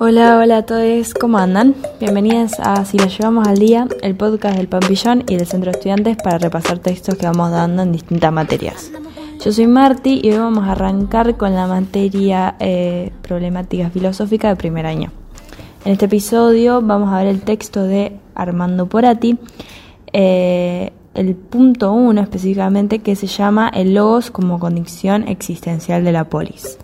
Hola, hola a todos, ¿cómo andan? Bienvenidos a Si lo llevamos al día, el podcast del Pampillón y del Centro de Estudiantes para repasar textos que vamos dando en distintas materias. Yo soy Marti y hoy vamos a arrancar con la materia eh, Problemática Filosófica de primer año. En este episodio vamos a ver el texto de Armando Porati, eh, el punto 1 específicamente, que se llama El logos como condición existencial de la polis.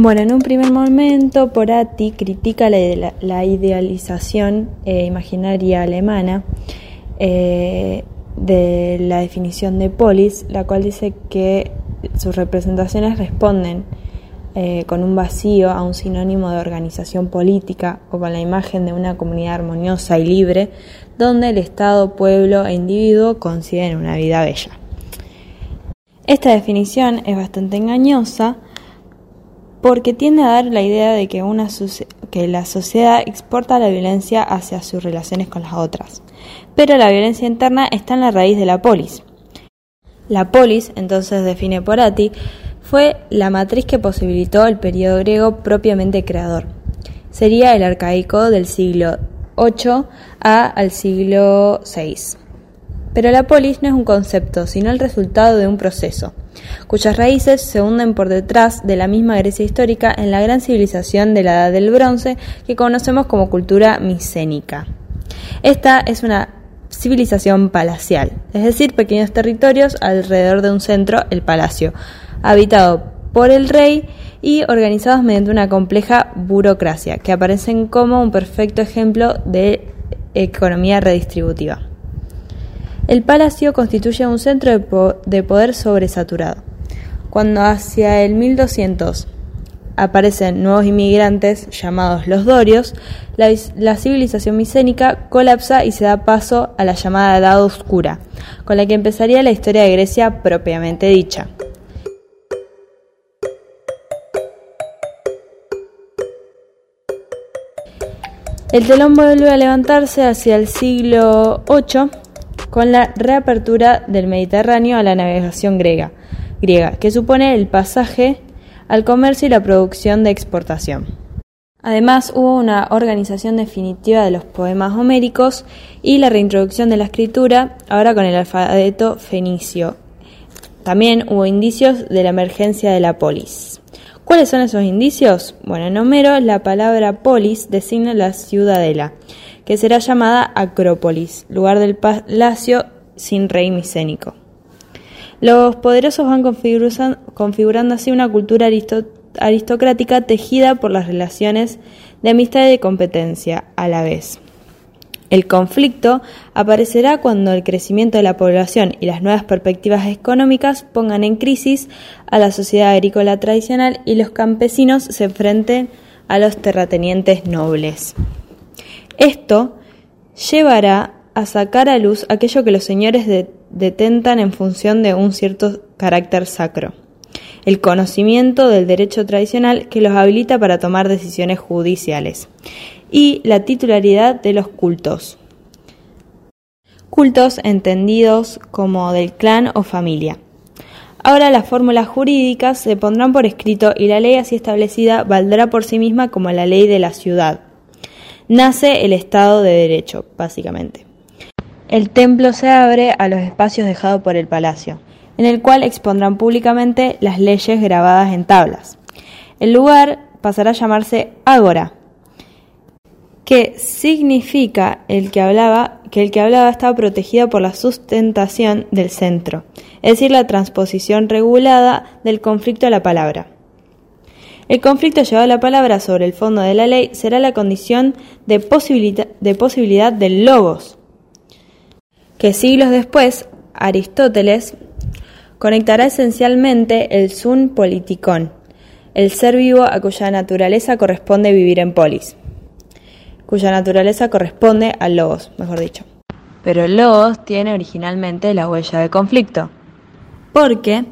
Bueno, en un primer momento, Porati critica la, idealización eh, imaginaria alemana eh, de la definición de polis, la cual dice que sus representaciones responden eh, con un vacío a un sinónimo de organización política o con la imagen de una comunidad armoniosa y libre, donde el Estado, pueblo e individuo coinciden en una vida bella. Esta definición es bastante engañosa, porque tiende a dar la idea de que, una que la sociedad exporta la violencia hacia sus relaciones con las otras. Pero la violencia interna está en la raíz de la polis. La polis, entonces define Porati, fue la matriz que posibilitó el periodo griego propiamente creador. Sería el arcaico del siglo VIII a al siglo VI. Pero la polis no es un concepto, sino el resultado de un proceso cuyas raíces se hunden por detrás de la misma Grecia histórica en la gran civilización de la Edad del Bronce que conocemos como cultura micénica. Esta es una civilización palacial, es decir, pequeños territorios alrededor de un centro, el palacio, habitado por el rey y organizados mediante una compleja burocracia, que aparecen como un perfecto ejemplo de economía redistributiva. El palacio constituye un centro de, poder sobresaturado. Cuando hacia el 1200 aparecen nuevos inmigrantes llamados los dorios, la, civilización micénica colapsa y se da paso a la llamada Edad Oscura, con la que empezaría la historia de Grecia propiamente dicha. El telón vuelve a levantarse hacia el siglo VIII con la reapertura del Mediterráneo a la navegación griega, que supone el pasaje al comercio y la producción de exportación. Además, hubo una organización definitiva de los poemas homéricos y la reintroducción de la escritura, ahora con el alfabeto fenicio. También hubo indicios de la emergencia de la polis. ¿Cuáles son esos indicios? Bueno, en Homero la palabra polis designa la ciudadela, que será llamada Acrópolis, lugar del palacio sin rey micénico. Los poderosos van configurando así una cultura aristocrática tejida por las relaciones de amistad y de competencia a la vez. El conflicto aparecerá cuando el crecimiento de la población y las nuevas perspectivas económicas pongan en crisis a la sociedad agrícola tradicional y los campesinos se enfrenten a los terratenientes nobles. Esto llevará a sacar a luz aquello que los señores detentan en función de un cierto carácter sacro, el conocimiento del derecho tradicional que los habilita para tomar decisiones judiciales, y la titularidad de los cultos. Cultos entendidos como del clan o familia. Ahora las fórmulas jurídicas se pondrán por escrito y la ley así establecida valdrá por sí misma como la ley de la ciudad nace el Estado de Derecho, básicamente. El templo se abre a los espacios dejados por el palacio, en el cual expondrán públicamente las leyes grabadas en tablas. El lugar pasará a llamarse Ágora, que significa el que hablaba, que el que hablaba estaba protegido por la sustentación del centro, es decir, la transposición regulada del conflicto a la palabra. El conflicto llevado a la palabra sobre el fondo de la ley será la condición de, posibilidad, del logos, que siglos después Aristóteles conectará esencialmente el sun politikon, el ser vivo a cuya naturaleza corresponde vivir en polis, cuya naturaleza corresponde al logos, mejor dicho. Pero el logos tiene originalmente la huella de conflicto, porque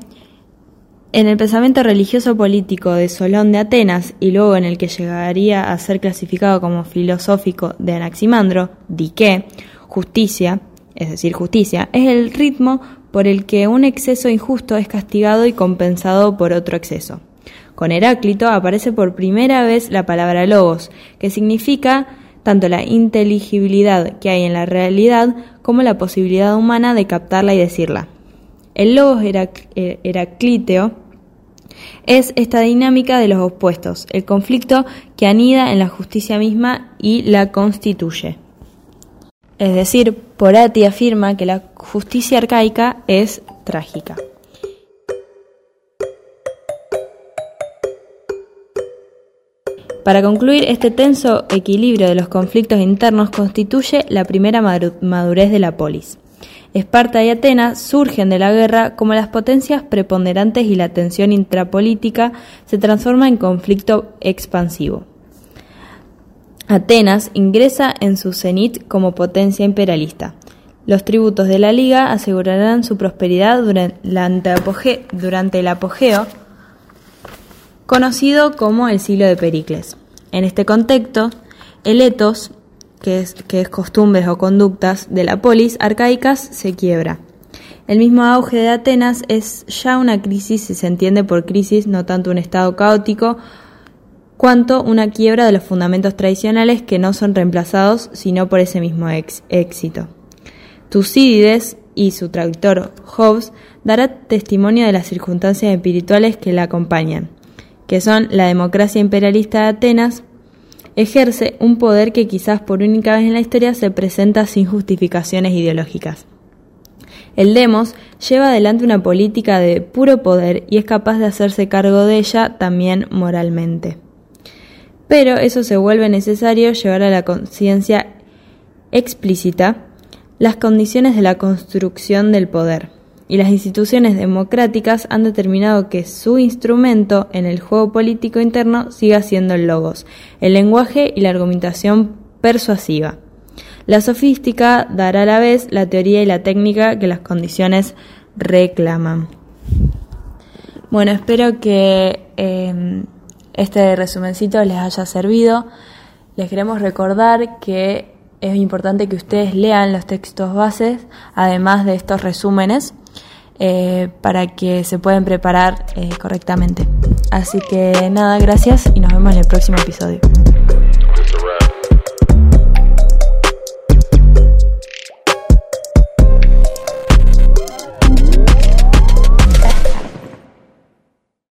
en el pensamiento religioso político de Solón de Atenas y luego en el que llegaría a ser clasificado como filosófico de Anaximandro, dique, justicia, es decir, justicia, es el ritmo por el que un exceso injusto es castigado y compensado por otro exceso. Con Heráclito aparece por primera vez la palabra logos, que significa tanto la inteligibilidad que hay en la realidad como la posibilidad humana de captarla y decirla. El logos eh, heraclíteo es esta dinámica de los opuestos, el conflicto que anida en la justicia misma y la constituye. Es decir, Porati afirma que la justicia arcaica es trágica. Para concluir, este tenso equilibrio de los conflictos internos constituye la primera madurez de la polis. Esparta y Atenas surgen de la guerra como las potencias preponderantes y la tensión intrapolítica se transforma en conflicto expansivo. Atenas ingresa en su cenit como potencia imperialista. Los tributos de la Liga asegurarán su prosperidad durante el apogeo conocido como el siglo de Pericles. En este contexto, el etos, que es, que es costumbres o conductas de la polis arcaicas, se quiebra. El mismo auge de Atenas es ya una crisis, si se entiende por crisis, no tanto un estado caótico, cuanto una quiebra de los fundamentos tradicionales que no son reemplazados sino por ese mismo éxito. Tucídides y su traductor Hobbes dará testimonio de las circunstancias espirituales que la acompañan que son la democracia imperialista de Atenas, ejerce un poder que quizás por única vez en la historia se presenta sin justificaciones ideológicas. El demos lleva adelante una política de puro poder y es capaz de hacerse cargo de ella también moralmente. Pero eso se vuelve necesario llevar a la conciencia explícita las condiciones de la construcción del poder y las instituciones democráticas han determinado que su instrumento en el juego político interno siga siendo el logos, el lenguaje y la argumentación persuasiva. La sofística dará a la vez la teoría y la técnica que las condiciones reclaman. Bueno, espero que em, este resumencito les haya servido. Les queremos recordar que es importante que ustedes lean los textos bases, además de estos resúmenes. Eh, para que se puedan preparar eh, correctamente. Así que nada, gracias y nos vemos en el próximo episodio.